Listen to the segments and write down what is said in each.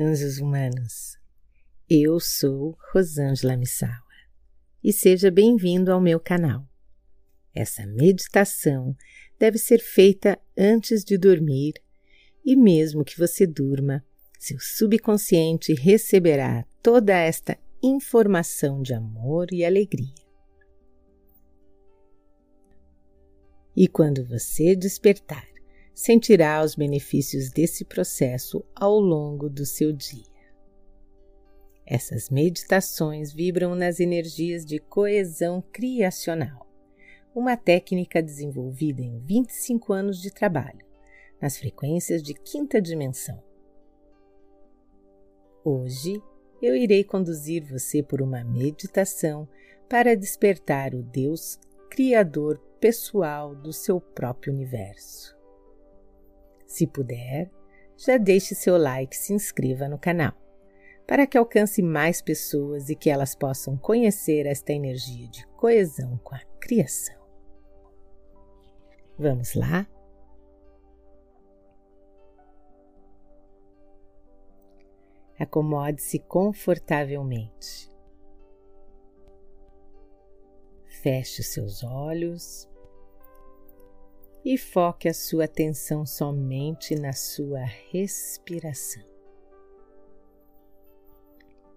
anjos humanos. Eu sou Rosângela Missawa e seja bem-vindo ao meu canal. Essa meditação deve ser feita antes de dormir e, mesmo que você durma, seu subconsciente receberá toda esta informação de amor e alegria. E quando você despertar, sentirá os benefícios desse processo ao longo do seu dia. Essas meditações vibram nas energias de coesão criacional, uma técnica desenvolvida em 25 anos de trabalho, nas frequências de quinta dimensão. Hoje eu irei conduzir você por uma meditação para despertar o Deus Criador pessoal do seu próprio universo. Se puder, já deixe seu like e se inscreva no canal, para que alcance mais pessoas e que elas possam conhecer esta energia de coesão com a criação. Vamos lá? Acomode-se confortavelmente. Feche seus olhos e foque a sua atenção somente na sua respiração.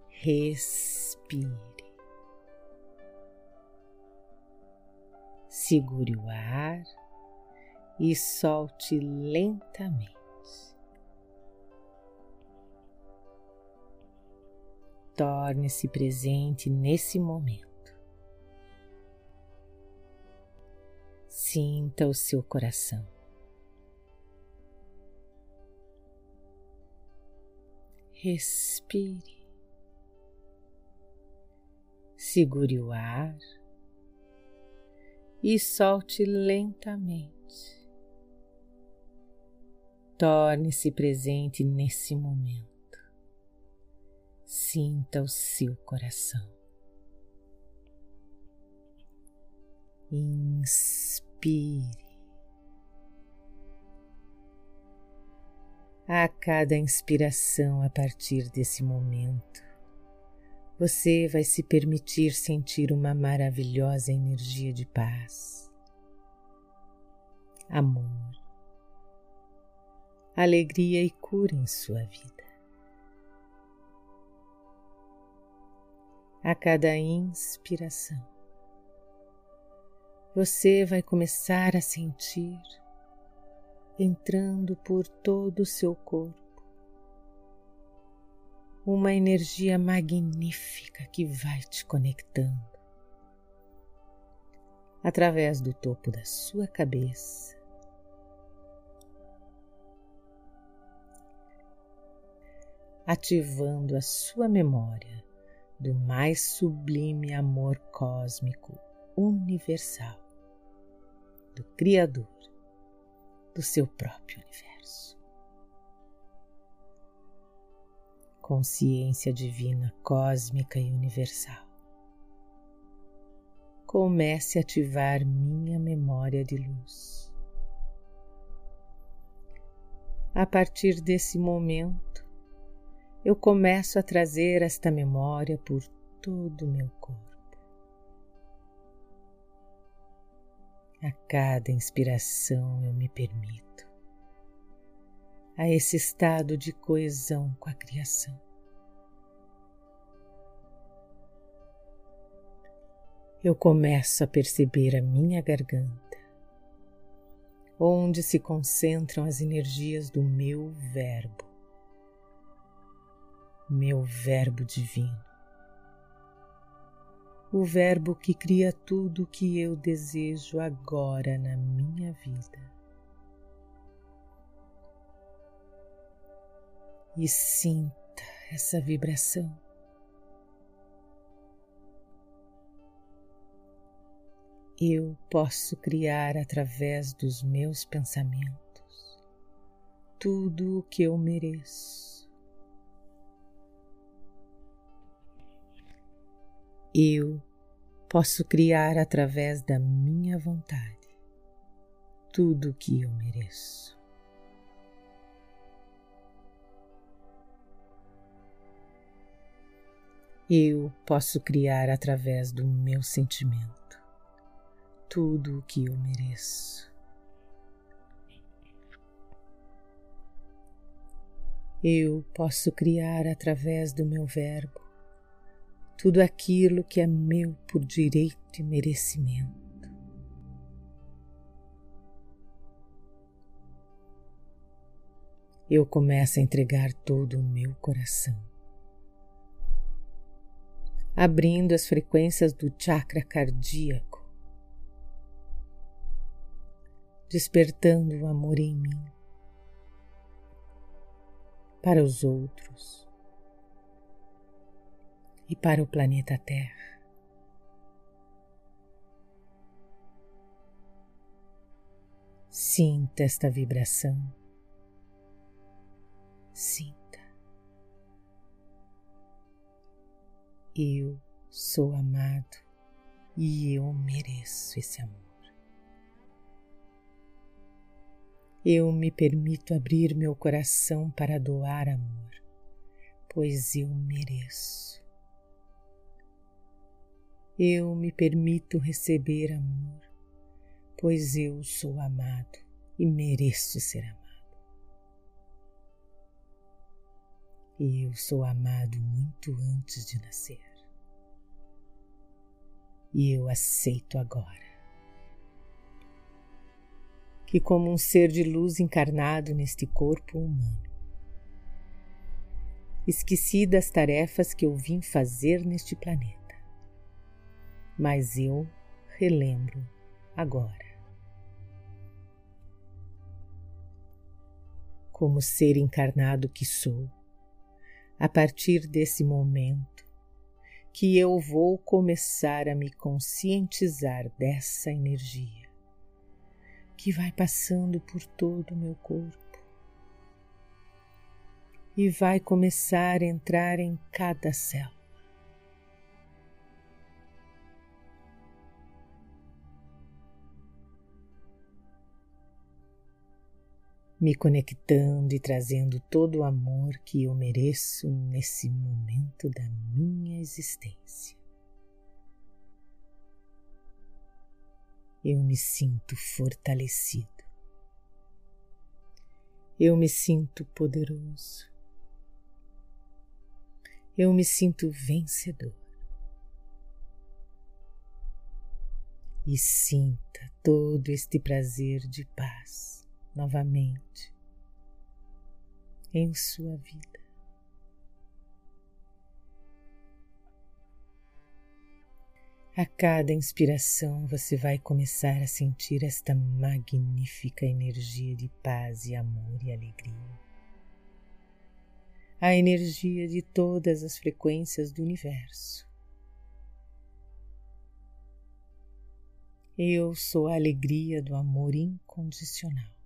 Respire. Segure o ar e solte lentamente. Torne-se presente nesse momento. Sinta o seu coração. Respire. Segure o ar e solte lentamente. Torne-se presente nesse momento. Sinta o seu coração. Inspire. A cada inspiração a partir desse momento, você vai se permitir sentir uma maravilhosa energia de paz, amor, alegria e cura em sua vida. A cada inspiração, você vai começar a sentir entrando por todo o seu corpo uma energia magnífica que vai te conectando através do topo da sua cabeça. Ativando a sua memória do mais sublime amor cósmico universal do Criador do seu próprio universo. Consciência divina cósmica e universal. Comece a ativar minha memória de luz. A partir desse momento, eu começo a trazer esta memória por todo o meu corpo. A cada inspiração eu me permito a esse estado de coesão com a criação. Eu começo a perceber a minha garganta, onde se concentram as energias do meu Verbo, meu Verbo divino o Verbo que cria tudo o que eu desejo agora na minha vida. E sinta essa vibração. Eu posso criar através dos meus pensamentos tudo o que eu mereço. Eu posso criar através da minha vontade tudo o que eu mereço. Eu posso criar através do meu sentimento tudo o que eu mereço. Eu posso criar através do meu verbo tudo aquilo que é meu por direito e merecimento. Eu começo a entregar todo o meu coração, abrindo as frequências do chakra cardíaco. Despertando o amor em mim. Para os outros e para o planeta Terra. Sinta esta vibração. Sinta. Eu sou amado e eu mereço esse amor. Eu me permito abrir meu coração para doar amor, pois eu mereço. Eu me permito receber amor, pois eu sou amado e mereço ser amado. Eu sou amado muito antes de nascer. E eu aceito agora que, como um ser de luz encarnado neste corpo humano, esqueci das tarefas que eu vim fazer neste planeta, mas eu relembro agora. Como ser encarnado que sou, a partir desse momento que eu vou começar a me conscientizar dessa energia que vai passando por todo o meu corpo e vai começar a entrar em cada célula. Me conectando e trazendo todo o amor que eu mereço nesse momento da minha existência. eu me sinto fortalecido. Eu me sinto poderoso. Eu me sinto vencedor. E sinta todo este prazer de paz novamente em sua vida. A cada inspiração você vai começar a sentir esta magnífica energia de paz e amor e alegria. A energia de todas as frequências do universo. Eu sou a alegria do amor incondicional.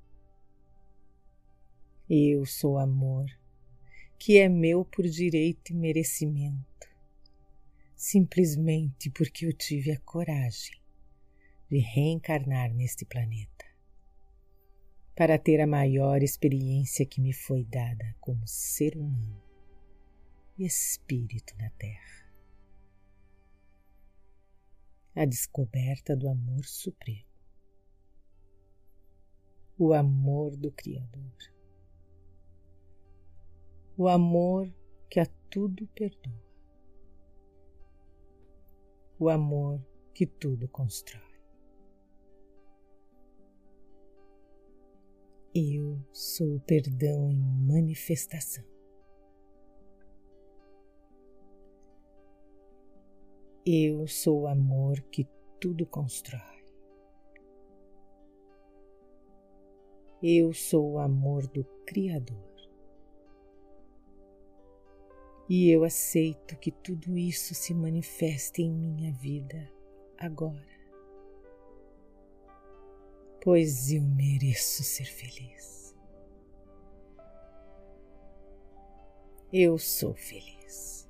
Eu sou amor que é meu por direito e merecimento. Simplesmente porque eu tive a coragem de reencarnar neste planeta. Para ter a maior experiência que me foi dada como ser humano e espírito na Terra. A descoberta do amor supremo, o amor do Criador, o amor que a tudo perdoa o amor que tudo constrói. Eu sou o perdão em manifestação. Eu sou o amor que tudo constrói. Eu sou o amor do Criador e eu aceito que tudo isso se manifeste em minha vida agora, pois eu mereço ser feliz. Eu sou feliz.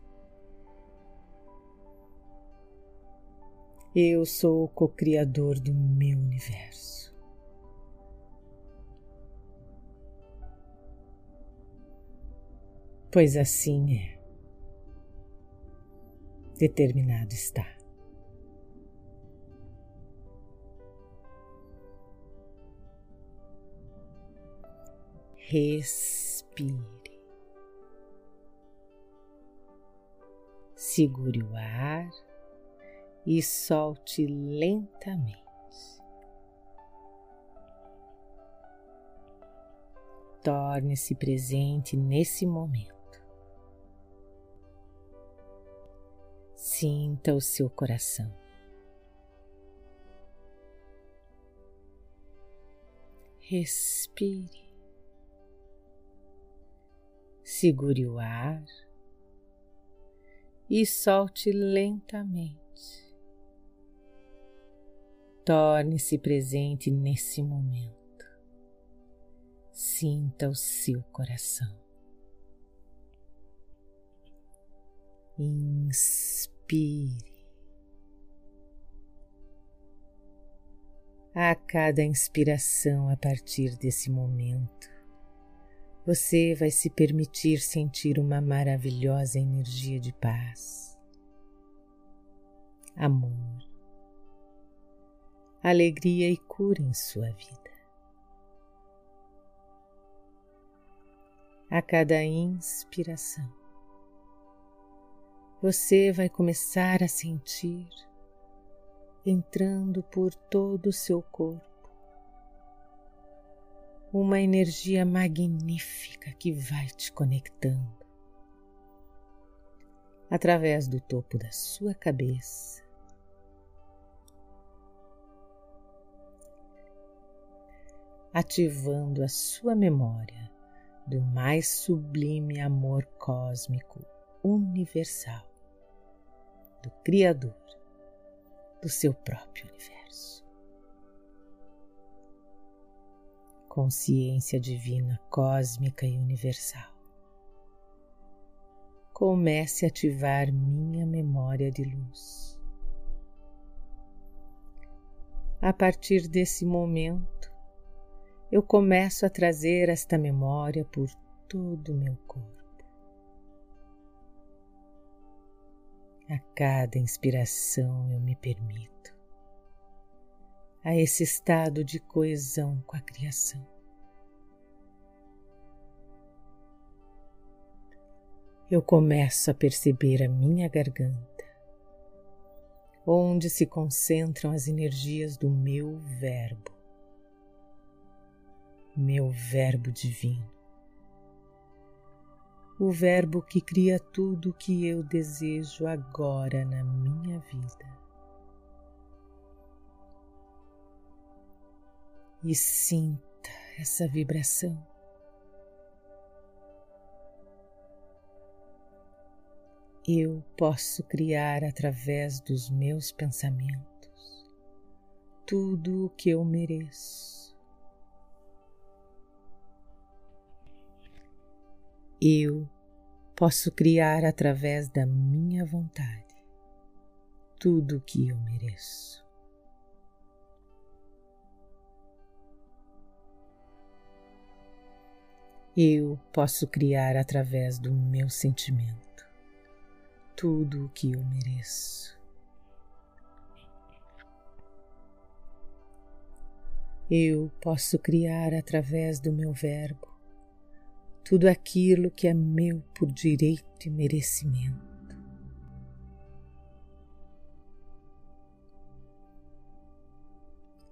Eu sou o co-criador do meu universo. Pois assim é. Determinado está. Respire. Segure o ar e solte lentamente. Torne-se presente nesse momento. Sinta o seu coração. Respire. Segure o ar e solte lentamente. Torne-se presente nesse momento. Sinta o seu coração. Inspire. A cada inspiração a partir desse momento, você vai se permitir sentir uma maravilhosa energia de paz, amor, alegria e cura em sua vida. A cada inspiração, você vai começar a sentir entrando por todo o seu corpo uma energia magnífica que vai te conectando através do topo da sua cabeça. Ativando a sua memória do mais sublime amor cósmico universal, do Criador do seu próprio universo. consciência divina cósmica e universal. Comece a ativar minha memória de luz. A partir desse momento, eu começo a trazer esta memória por todo o meu corpo. A cada inspiração eu me permito a esse estado de coesão com a criação. Eu começo a perceber a minha garganta, onde se concentram as energias do meu Verbo, meu Verbo divino, o Verbo que cria tudo o que eu desejo agora na minha vida. e sinta essa vibração. Eu posso criar através dos meus pensamentos tudo o que eu mereço. Eu posso criar através da minha vontade tudo o que eu mereço. eu posso criar através do meu sentimento tudo o que eu mereço. Eu posso criar através do meu verbo tudo aquilo que é meu por direito e merecimento.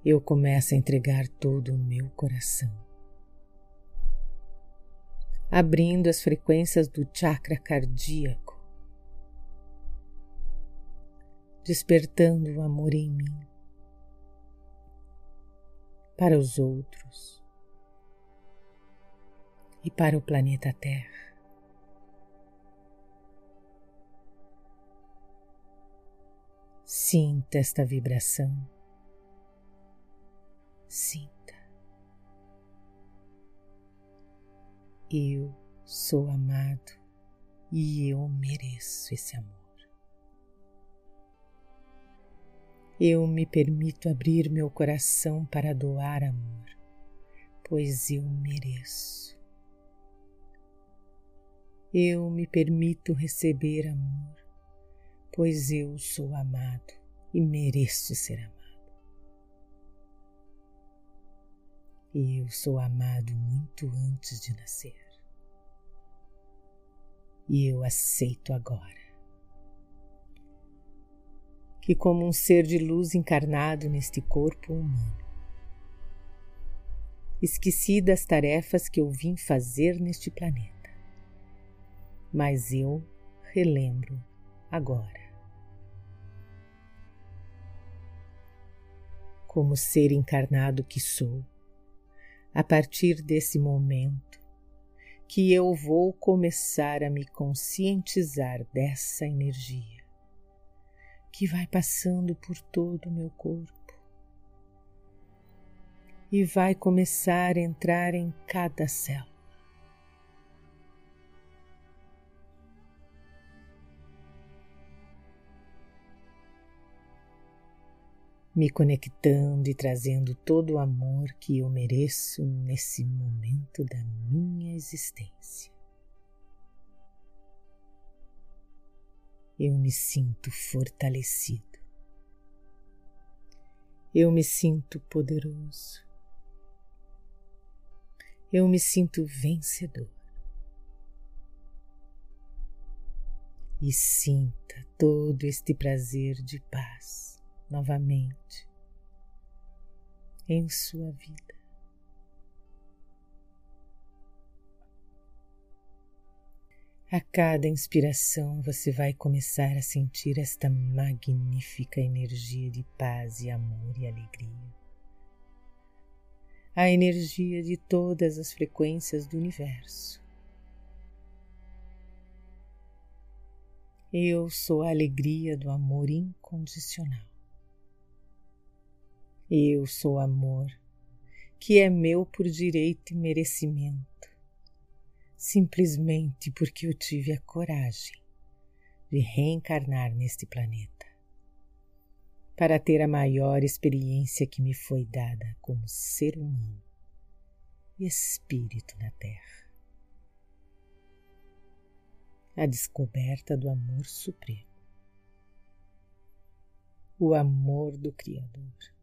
Eu começo a entregar todo o meu coração. Abrindo as frequências do chakra cardíaco, despertando o amor em mim. Para os outros e para o planeta Terra. Sinta esta vibração. Sinta. Eu sou amado e eu mereço esse amor. Eu me permito abrir meu coração para doar amor, pois eu mereço. Eu me permito receber amor, pois eu sou amado e mereço ser amado. E eu sou amado muito antes de nascer. E eu aceito agora que, como um ser de luz encarnado neste corpo humano, esqueci das tarefas que eu vim fazer neste planeta, mas eu relembro agora. Como ser encarnado que sou, a partir desse momento que eu vou começar a me conscientizar dessa energia que vai passando por todo o meu corpo e vai começar a entrar em cada célula. Me conectando e trazendo todo o amor que eu mereço nesse momento da minha existência. eu me sinto fortalecido. Eu me sinto poderoso. Eu me sinto vencedor. E sinta todo este prazer de paz novamente em sua vida. A cada inspiração você vai começar a sentir esta magnífica energia de paz e amor e alegria. A energia de todas as frequências do universo. Eu sou a alegria do amor incondicional. Eu sou amor que é meu por direito e merecimento simplesmente porque eu tive a coragem de reencarnar neste planeta para ter a maior experiência que me foi dada como ser humano e espírito na Terra. A descoberta do amor supremo, o amor do Criador,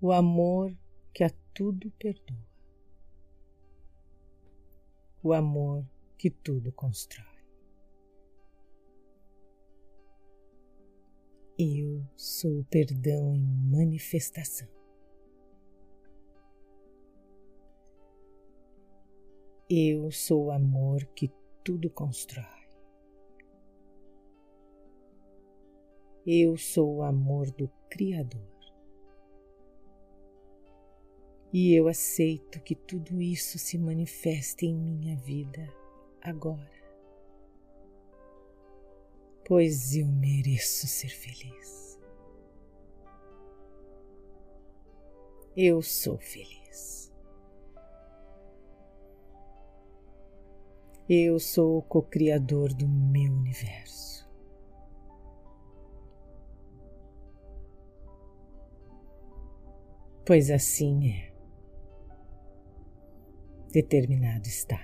o amor que a tudo perdoa o amor que tudo constrói. Eu sou o perdão em manifestação. Eu sou o amor que tudo constrói. Eu sou o amor do Criador e eu aceito que tudo isso se manifeste em minha vida agora, pois eu mereço ser feliz. Eu sou feliz. Eu sou o co-criador do meu universo. Pois assim é determinado está.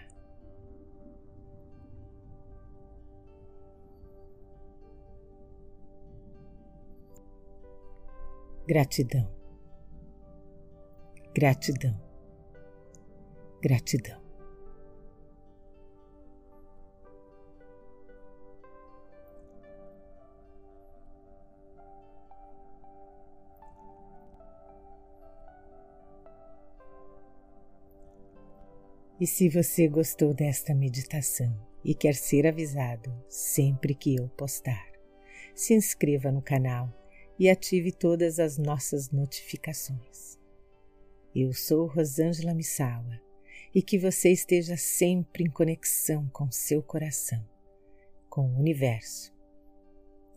Gratidão, gratidão, gratidão. E se você gostou desta meditação e quer ser avisado sempre que eu postar, se inscreva no canal e ative todas as nossas notificações. Eu sou Rosângela Missawa e que você esteja sempre em conexão com seu coração, com o universo,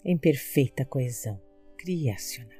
em perfeita coesão criacional.